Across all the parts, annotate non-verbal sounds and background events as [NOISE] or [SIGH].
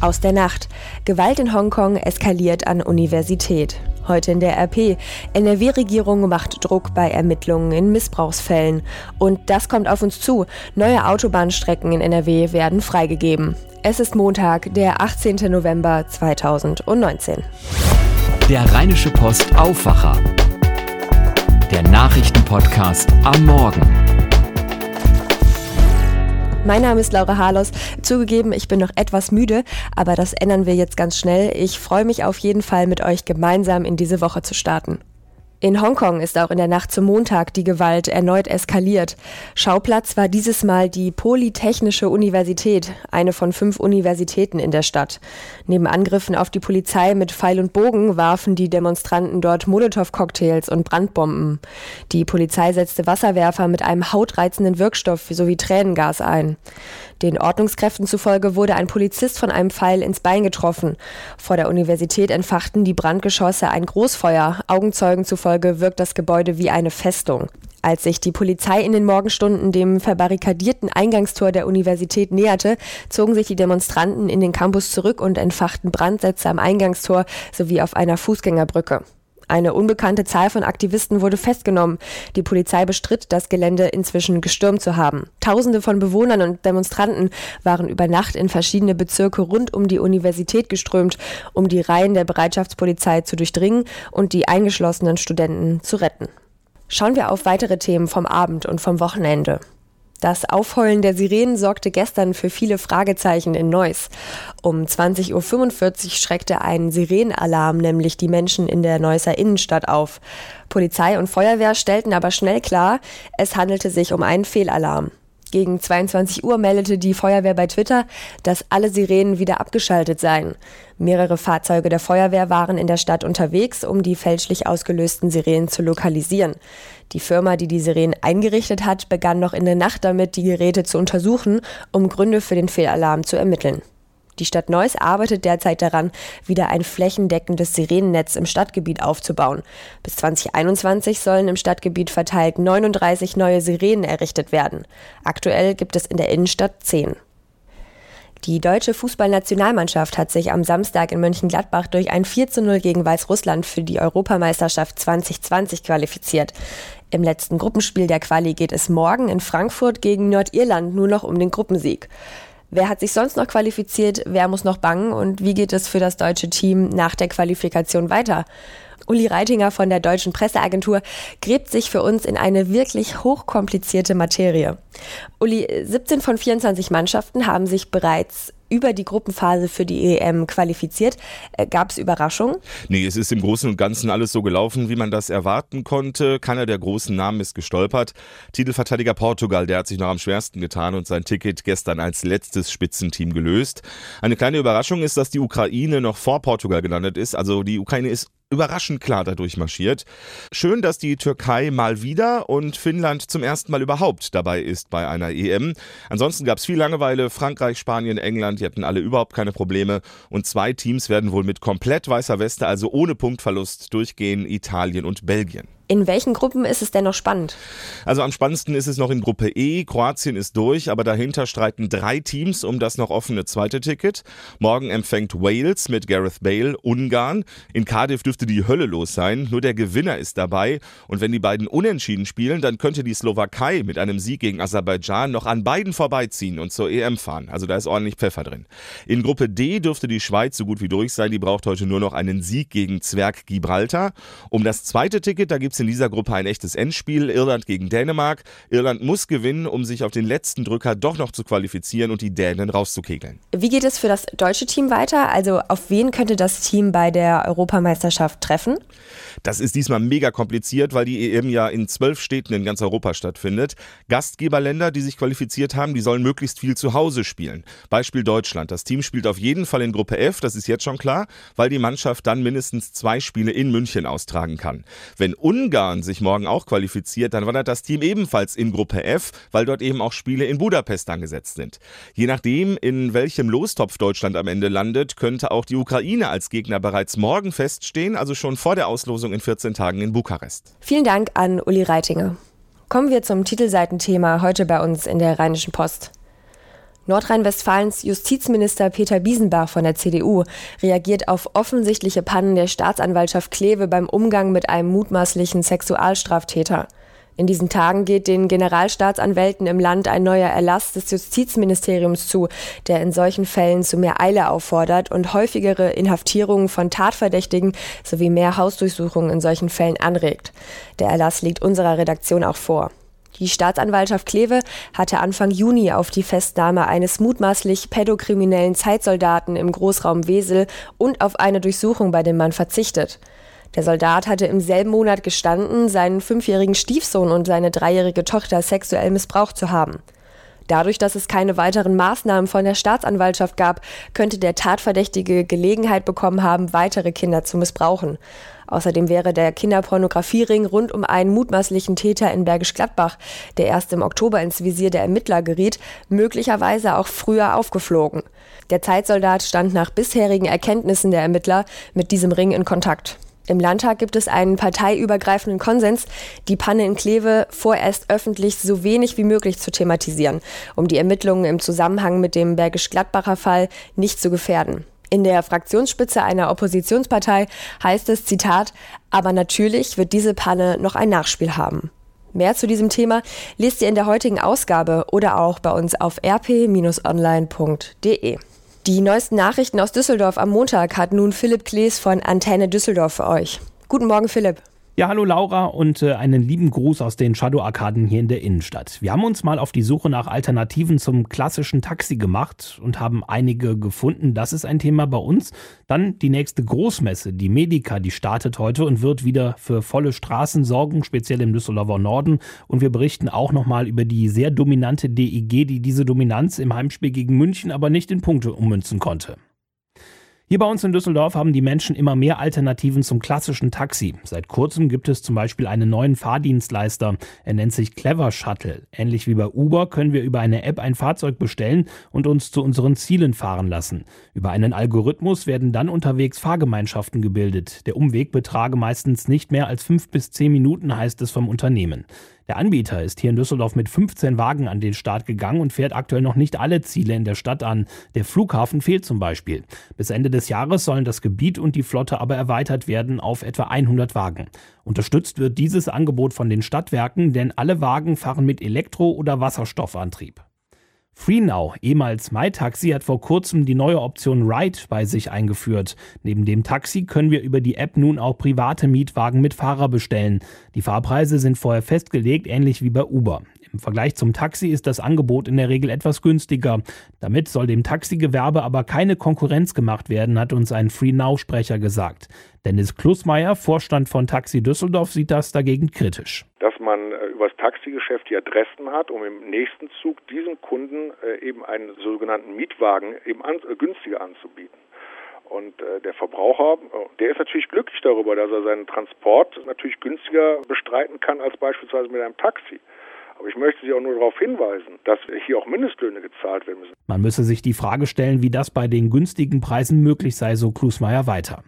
Aus der Nacht. Gewalt in Hongkong eskaliert an Universität. Heute in der RP. NRW-Regierung macht Druck bei Ermittlungen in Missbrauchsfällen. Und das kommt auf uns zu. Neue Autobahnstrecken in NRW werden freigegeben. Es ist Montag, der 18. November 2019. Der Rheinische Post Aufwacher. Der Nachrichtenpodcast am Morgen. Mein Name ist Laura Harlos. Zugegeben, ich bin noch etwas müde, aber das ändern wir jetzt ganz schnell. Ich freue mich auf jeden Fall, mit euch gemeinsam in diese Woche zu starten. In Hongkong ist auch in der Nacht zum Montag die Gewalt erneut eskaliert. Schauplatz war dieses Mal die Polytechnische Universität, eine von fünf Universitäten in der Stadt. Neben Angriffen auf die Polizei mit Pfeil und Bogen warfen die Demonstranten dort Molotow-Cocktails und Brandbomben. Die Polizei setzte Wasserwerfer mit einem hautreizenden Wirkstoff sowie Tränengas ein. Den Ordnungskräften zufolge wurde ein Polizist von einem Pfeil ins Bein getroffen. Vor der Universität entfachten die Brandgeschosse ein Großfeuer. Augenzeugen zufolge wirkt das Gebäude wie eine Festung. Als sich die Polizei in den Morgenstunden dem verbarrikadierten Eingangstor der Universität näherte, zogen sich die Demonstranten in den Campus zurück und entfachten Brandsätze am Eingangstor sowie auf einer Fußgängerbrücke. Eine unbekannte Zahl von Aktivisten wurde festgenommen. Die Polizei bestritt, das Gelände inzwischen gestürmt zu haben. Tausende von Bewohnern und Demonstranten waren über Nacht in verschiedene Bezirke rund um die Universität geströmt, um die Reihen der Bereitschaftspolizei zu durchdringen und die eingeschlossenen Studenten zu retten. Schauen wir auf weitere Themen vom Abend und vom Wochenende. Das Aufheulen der Sirenen sorgte gestern für viele Fragezeichen in Neuss. Um 20.45 Uhr schreckte ein Sirenenalarm nämlich die Menschen in der Neusser Innenstadt auf. Polizei und Feuerwehr stellten aber schnell klar, es handelte sich um einen Fehlalarm. Gegen 22 Uhr meldete die Feuerwehr bei Twitter, dass alle Sirenen wieder abgeschaltet seien. Mehrere Fahrzeuge der Feuerwehr waren in der Stadt unterwegs, um die fälschlich ausgelösten Sirenen zu lokalisieren. Die Firma, die die Sirenen eingerichtet hat, begann noch in der Nacht damit, die Geräte zu untersuchen, um Gründe für den Fehlalarm zu ermitteln. Die Stadt Neuss arbeitet derzeit daran, wieder ein flächendeckendes Sirenennetz im Stadtgebiet aufzubauen. Bis 2021 sollen im Stadtgebiet verteilt 39 neue Sirenen errichtet werden. Aktuell gibt es in der Innenstadt 10. Die deutsche Fußballnationalmannschaft hat sich am Samstag in Mönchengladbach durch ein 4 zu 0 gegen Weißrussland für die Europameisterschaft 2020 qualifiziert. Im letzten Gruppenspiel der Quali geht es morgen in Frankfurt gegen Nordirland nur noch um den Gruppensieg. Wer hat sich sonst noch qualifiziert? Wer muss noch bangen? Und wie geht es für das deutsche Team nach der Qualifikation weiter? Uli Reitinger von der Deutschen Presseagentur gräbt sich für uns in eine wirklich hochkomplizierte Materie. Uli, 17 von 24 Mannschaften haben sich bereits über die Gruppenphase für die EM qualifiziert. Äh, Gab es Überraschungen? Nee, es ist im Großen und Ganzen alles so gelaufen, wie man das erwarten konnte. Keiner der großen Namen ist gestolpert. Titelverteidiger Portugal, der hat sich noch am schwersten getan und sein Ticket gestern als letztes Spitzenteam gelöst. Eine kleine Überraschung ist, dass die Ukraine noch vor Portugal gelandet ist. Also die Ukraine ist überraschend klar dadurch marschiert. Schön, dass die Türkei mal wieder und Finnland zum ersten Mal überhaupt dabei ist bei einer EM. Ansonsten gab es viel Langeweile. Frankreich, Spanien, England, die hatten alle überhaupt keine Probleme. Und zwei Teams werden wohl mit komplett weißer Weste, also ohne Punktverlust, durchgehen: Italien und Belgien. In welchen Gruppen ist es denn noch spannend? Also am spannendsten ist es noch in Gruppe E. Kroatien ist durch, aber dahinter streiten drei Teams um das noch offene zweite Ticket. Morgen empfängt Wales mit Gareth Bale Ungarn. In Cardiff dürfte die Hölle los sein. Nur der Gewinner ist dabei. Und wenn die beiden unentschieden spielen, dann könnte die Slowakei mit einem Sieg gegen Aserbaidschan noch an beiden vorbeiziehen und zur EM fahren. Also da ist ordentlich Pfeffer drin. In Gruppe D dürfte die Schweiz so gut wie durch sein. Die braucht heute nur noch einen Sieg gegen Zwerg Gibraltar. Um das zweite Ticket, da gibt es in dieser Gruppe ein echtes Endspiel. Irland gegen Dänemark. Irland muss gewinnen, um sich auf den letzten Drücker doch noch zu qualifizieren und die Dänen rauszukegeln. Wie geht es für das deutsche Team weiter? Also auf wen könnte das Team bei der Europameisterschaft treffen? Das ist diesmal mega kompliziert, weil die EM ja in zwölf Städten in ganz Europa stattfindet. Gastgeberländer, die sich qualifiziert haben, die sollen möglichst viel zu Hause spielen. Beispiel Deutschland. Das Team spielt auf jeden Fall in Gruppe F, das ist jetzt schon klar, weil die Mannschaft dann mindestens zwei Spiele in München austragen kann. Wenn Ungarn sich morgen auch qualifiziert, dann wandert das Team ebenfalls in Gruppe F, weil dort eben auch Spiele in Budapest angesetzt sind. Je nachdem, in welchem Lostopf Deutschland am Ende landet, könnte auch die Ukraine als Gegner bereits morgen feststehen, also schon vor der Auslosung in 14 Tagen in Bukarest. Vielen Dank an Uli Reitinger. Kommen wir zum Titelseitenthema heute bei uns in der Rheinischen Post. Nordrhein-Westfalens Justizminister Peter Biesenbach von der CDU reagiert auf offensichtliche Pannen der Staatsanwaltschaft Kleve beim Umgang mit einem mutmaßlichen Sexualstraftäter. In diesen Tagen geht den Generalstaatsanwälten im Land ein neuer Erlass des Justizministeriums zu, der in solchen Fällen zu mehr Eile auffordert und häufigere Inhaftierungen von Tatverdächtigen sowie mehr Hausdurchsuchungen in solchen Fällen anregt. Der Erlass liegt unserer Redaktion auch vor. Die Staatsanwaltschaft Kleve hatte Anfang Juni auf die Festnahme eines mutmaßlich pädokriminellen Zeitsoldaten im Großraum Wesel und auf eine Durchsuchung bei dem Mann verzichtet. Der Soldat hatte im selben Monat gestanden, seinen fünfjährigen Stiefsohn und seine dreijährige Tochter sexuell missbraucht zu haben. Dadurch, dass es keine weiteren Maßnahmen von der Staatsanwaltschaft gab, könnte der Tatverdächtige Gelegenheit bekommen haben, weitere Kinder zu missbrauchen. Außerdem wäre der Kinderpornografiering rund um einen mutmaßlichen Täter in Bergisch Gladbach, der erst im Oktober ins Visier der Ermittler geriet, möglicherweise auch früher aufgeflogen. Der Zeitsoldat stand nach bisherigen Erkenntnissen der Ermittler mit diesem Ring in Kontakt. Im Landtag gibt es einen parteiübergreifenden Konsens, die Panne in Kleve vorerst öffentlich so wenig wie möglich zu thematisieren, um die Ermittlungen im Zusammenhang mit dem Bergisch-Gladbacher Fall nicht zu gefährden. In der Fraktionsspitze einer Oppositionspartei heißt es, Zitat, aber natürlich wird diese Panne noch ein Nachspiel haben. Mehr zu diesem Thema lest ihr in der heutigen Ausgabe oder auch bei uns auf rp-online.de. Die neuesten Nachrichten aus Düsseldorf am Montag hat nun Philipp Klees von Antenne Düsseldorf für euch. Guten Morgen, Philipp. Ja, hallo Laura und äh, einen lieben Gruß aus den Shadow-Arkaden hier in der Innenstadt. Wir haben uns mal auf die Suche nach Alternativen zum klassischen Taxi gemacht und haben einige gefunden. Das ist ein Thema bei uns. Dann die nächste Großmesse, die Medica, die startet heute und wird wieder für volle Straßen sorgen, speziell im Düsseldorfer Norden. Und wir berichten auch nochmal über die sehr dominante DEG, die diese Dominanz im Heimspiel gegen München aber nicht in Punkte ummünzen konnte. Hier bei uns in Düsseldorf haben die Menschen immer mehr Alternativen zum klassischen Taxi. Seit kurzem gibt es zum Beispiel einen neuen Fahrdienstleister. Er nennt sich Clever Shuttle. Ähnlich wie bei Uber können wir über eine App ein Fahrzeug bestellen und uns zu unseren Zielen fahren lassen. Über einen Algorithmus werden dann unterwegs Fahrgemeinschaften gebildet. Der Umweg betrage meistens nicht mehr als fünf bis zehn Minuten, heißt es vom Unternehmen. Der Anbieter ist hier in Düsseldorf mit 15 Wagen an den Start gegangen und fährt aktuell noch nicht alle Ziele in der Stadt an. Der Flughafen fehlt zum Beispiel. Bis Ende des Jahres sollen das Gebiet und die Flotte aber erweitert werden auf etwa 100 Wagen. Unterstützt wird dieses Angebot von den Stadtwerken, denn alle Wagen fahren mit Elektro- oder Wasserstoffantrieb. FreeNow, ehemals MyTaxi, hat vor kurzem die neue Option Ride bei sich eingeführt. Neben dem Taxi können wir über die App nun auch private Mietwagen mit Fahrer bestellen. Die Fahrpreise sind vorher festgelegt, ähnlich wie bei Uber. Im Vergleich zum Taxi ist das Angebot in der Regel etwas günstiger. Damit soll dem Taxigewerbe aber keine Konkurrenz gemacht werden, hat uns ein FreeNow-Sprecher gesagt. Dennis Klusmeier, Vorstand von Taxi Düsseldorf, sieht das dagegen kritisch. Dass man äh, über das Taxigeschäft die Adressen hat, um im nächsten Zug diesem Kunden äh, eben einen sogenannten Mietwagen eben an, äh, günstiger anzubieten. Und der Verbraucher, der ist natürlich glücklich darüber, dass er seinen Transport natürlich günstiger bestreiten kann als beispielsweise mit einem Taxi. Aber ich möchte Sie auch nur darauf hinweisen, dass hier auch Mindestlöhne gezahlt werden müssen. Man müsse sich die Frage stellen, wie das bei den günstigen Preisen möglich sei, so Klusmeier weiter.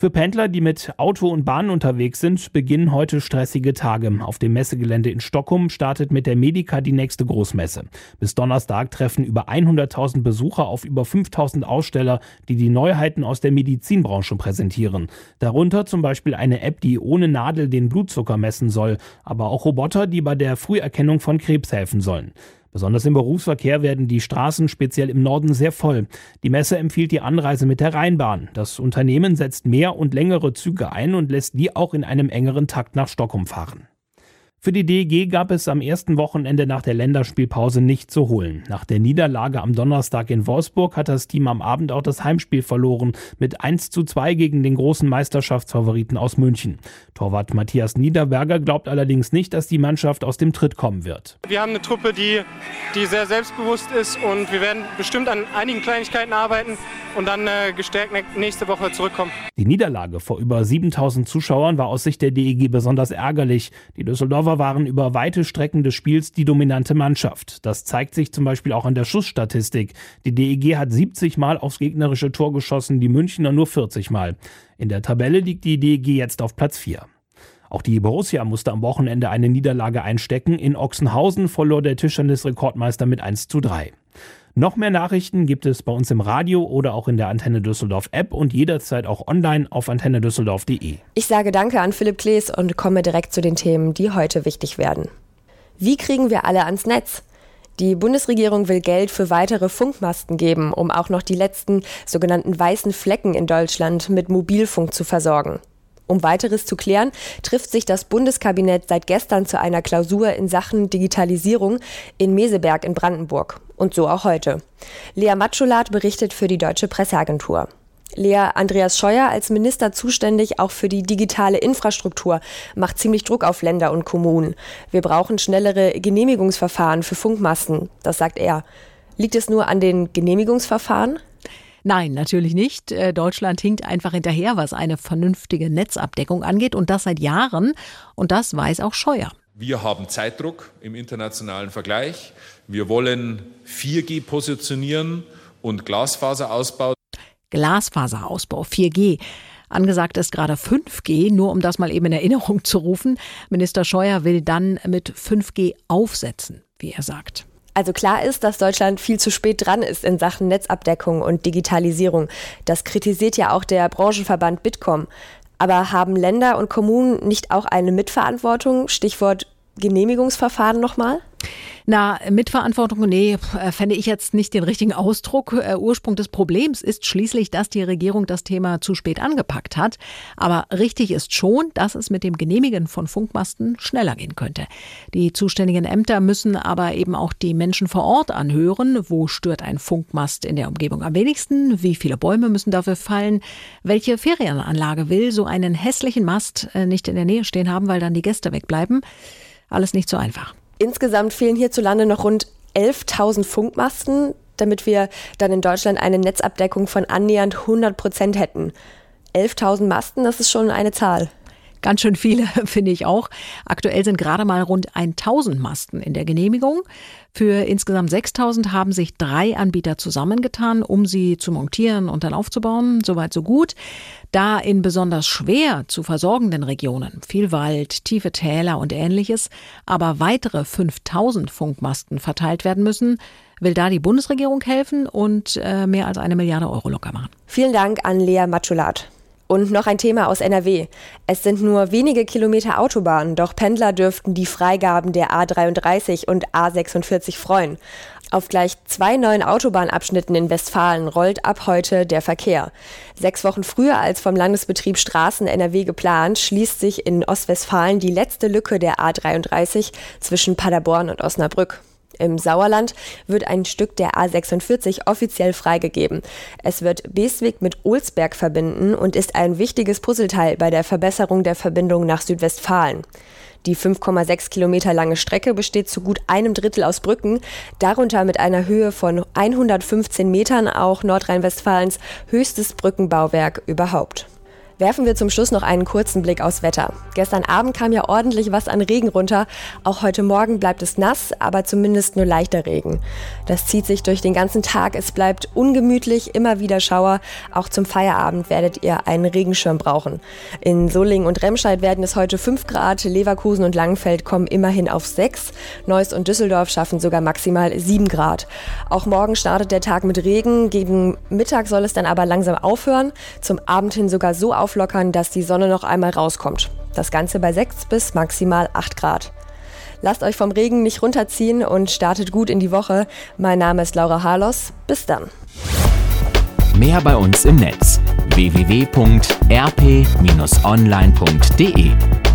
Für Pendler, die mit Auto und Bahn unterwegs sind, beginnen heute stressige Tage. Auf dem Messegelände in Stockholm startet mit der Medica die nächste Großmesse. Bis Donnerstag treffen über 100.000 Besucher auf über 5.000 Aussteller, die die Neuheiten aus der Medizinbranche präsentieren. Darunter zum Beispiel eine App, die ohne Nadel den Blutzucker messen soll, aber auch Roboter, die bei der Früherkennung von Krebs helfen sollen. Besonders im Berufsverkehr werden die Straßen speziell im Norden sehr voll. Die Messe empfiehlt die Anreise mit der Rheinbahn. Das Unternehmen setzt mehr und längere Züge ein und lässt die auch in einem engeren Takt nach Stockholm fahren. Für die DEG gab es am ersten Wochenende nach der Länderspielpause nicht zu holen. Nach der Niederlage am Donnerstag in Wolfsburg hat das Team am Abend auch das Heimspiel verloren mit 1 zu 2 gegen den großen Meisterschaftsfavoriten aus München. Torwart Matthias Niederberger glaubt allerdings nicht, dass die Mannschaft aus dem Tritt kommen wird. Wir haben eine Truppe, die, die sehr selbstbewusst ist und wir werden bestimmt an einigen Kleinigkeiten arbeiten und dann äh, gestärkt nächste Woche zurückkommen. Die Niederlage vor über 7000 Zuschauern war aus Sicht der DEG besonders ärgerlich. Die Düsseldorfer Hannover waren über weite Strecken des Spiels die dominante Mannschaft. Das zeigt sich zum Beispiel auch an der Schussstatistik. Die DEG hat 70 Mal aufs gegnerische Tor geschossen, die Münchner nur 40 Mal. In der Tabelle liegt die DEG jetzt auf Platz 4. Auch die Borussia musste am Wochenende eine Niederlage einstecken. In Ochsenhausen verlor der Tischtennis-Rekordmeister mit 1 zu 3. Noch mehr Nachrichten gibt es bei uns im Radio oder auch in der Antenne Düsseldorf App und jederzeit auch online auf antennedüsseldorf.de. Ich sage Danke an Philipp Klees und komme direkt zu den Themen, die heute wichtig werden. Wie kriegen wir alle ans Netz? Die Bundesregierung will Geld für weitere Funkmasten geben, um auch noch die letzten sogenannten weißen Flecken in Deutschland mit Mobilfunk zu versorgen. Um weiteres zu klären, trifft sich das Bundeskabinett seit gestern zu einer Klausur in Sachen Digitalisierung in Meseberg in Brandenburg. Und so auch heute. Lea Matschulat berichtet für die Deutsche Presseagentur. Lea Andreas Scheuer als Minister zuständig auch für die digitale Infrastruktur macht ziemlich Druck auf Länder und Kommunen. Wir brauchen schnellere Genehmigungsverfahren für Funkmasten, das sagt er. Liegt es nur an den Genehmigungsverfahren? Nein, natürlich nicht. Äh, Deutschland hinkt einfach hinterher, was eine vernünftige Netzabdeckung angeht und das seit Jahren. Und das weiß auch Scheuer. Wir haben Zeitdruck im internationalen Vergleich. Wir wollen 4G positionieren und Glasfaserausbau. Glasfaserausbau 4G. Angesagt ist gerade 5G, nur um das mal eben in Erinnerung zu rufen. Minister Scheuer will dann mit 5G aufsetzen, wie er sagt. Also klar ist, dass Deutschland viel zu spät dran ist in Sachen Netzabdeckung und Digitalisierung. Das kritisiert ja auch der Branchenverband Bitkom. Aber haben Länder und Kommunen nicht auch eine Mitverantwortung? Stichwort Genehmigungsverfahren nochmal? Na, Mitverantwortung, nee, äh, fände ich jetzt nicht den richtigen Ausdruck. Äh, Ursprung des Problems ist schließlich, dass die Regierung das Thema zu spät angepackt hat. Aber richtig ist schon, dass es mit dem Genehmigen von Funkmasten schneller gehen könnte. Die zuständigen Ämter müssen aber eben auch die Menschen vor Ort anhören. Wo stört ein Funkmast in der Umgebung am wenigsten? Wie viele Bäume müssen dafür fallen? Welche Ferienanlage will so einen hässlichen Mast äh, nicht in der Nähe stehen haben, weil dann die Gäste wegbleiben? Alles nicht so einfach. Insgesamt fehlen hierzulande noch rund 11.000 Funkmasten, damit wir dann in Deutschland eine Netzabdeckung von annähernd 100 Prozent hätten. 11.000 Masten, das ist schon eine Zahl. Ganz schön viele, [LAUGHS] finde ich auch. Aktuell sind gerade mal rund 1000 Masten in der Genehmigung. Für insgesamt 6000 haben sich drei Anbieter zusammengetan, um sie zu montieren und dann aufzubauen. Soweit so gut. Da in besonders schwer zu versorgenden Regionen, viel Wald, tiefe Täler und ähnliches, aber weitere 5000 Funkmasten verteilt werden müssen, will da die Bundesregierung helfen und äh, mehr als eine Milliarde Euro locker machen. Vielen Dank an Lea Matschulat. Und noch ein Thema aus NRW. Es sind nur wenige Kilometer Autobahn, doch Pendler dürften die Freigaben der A33 und A46 freuen. Auf gleich zwei neuen Autobahnabschnitten in Westfalen rollt ab heute der Verkehr. Sechs Wochen früher als vom Landesbetrieb Straßen NRW geplant, schließt sich in Ostwestfalen die letzte Lücke der A33 zwischen Paderborn und Osnabrück. Im Sauerland wird ein Stück der A46 offiziell freigegeben. Es wird Beswig mit Olsberg verbinden und ist ein wichtiges Puzzleteil bei der Verbesserung der Verbindung nach Südwestfalen. Die 5,6 Kilometer lange Strecke besteht zu gut einem Drittel aus Brücken, darunter mit einer Höhe von 115 Metern auch Nordrhein-Westfalens höchstes Brückenbauwerk überhaupt. Werfen wir zum Schluss noch einen kurzen Blick aufs Wetter. Gestern Abend kam ja ordentlich was an Regen runter. Auch heute Morgen bleibt es nass, aber zumindest nur leichter Regen. Das zieht sich durch den ganzen Tag. Es bleibt ungemütlich, immer wieder Schauer. Auch zum Feierabend werdet ihr einen Regenschirm brauchen. In Solingen und Remscheid werden es heute 5 Grad. Leverkusen und Langenfeld kommen immerhin auf 6. Neuss und Düsseldorf schaffen sogar maximal 7 Grad. Auch morgen startet der Tag mit Regen. Gegen Mittag soll es dann aber langsam aufhören. Zum Abend hin sogar so auf auflockern, dass die Sonne noch einmal rauskommt. Das Ganze bei 6 bis maximal 8 Grad. Lasst euch vom Regen nicht runterziehen und startet gut in die Woche. Mein Name ist Laura Harlos. Bis dann. Mehr bei uns im Netz www.rp-online.de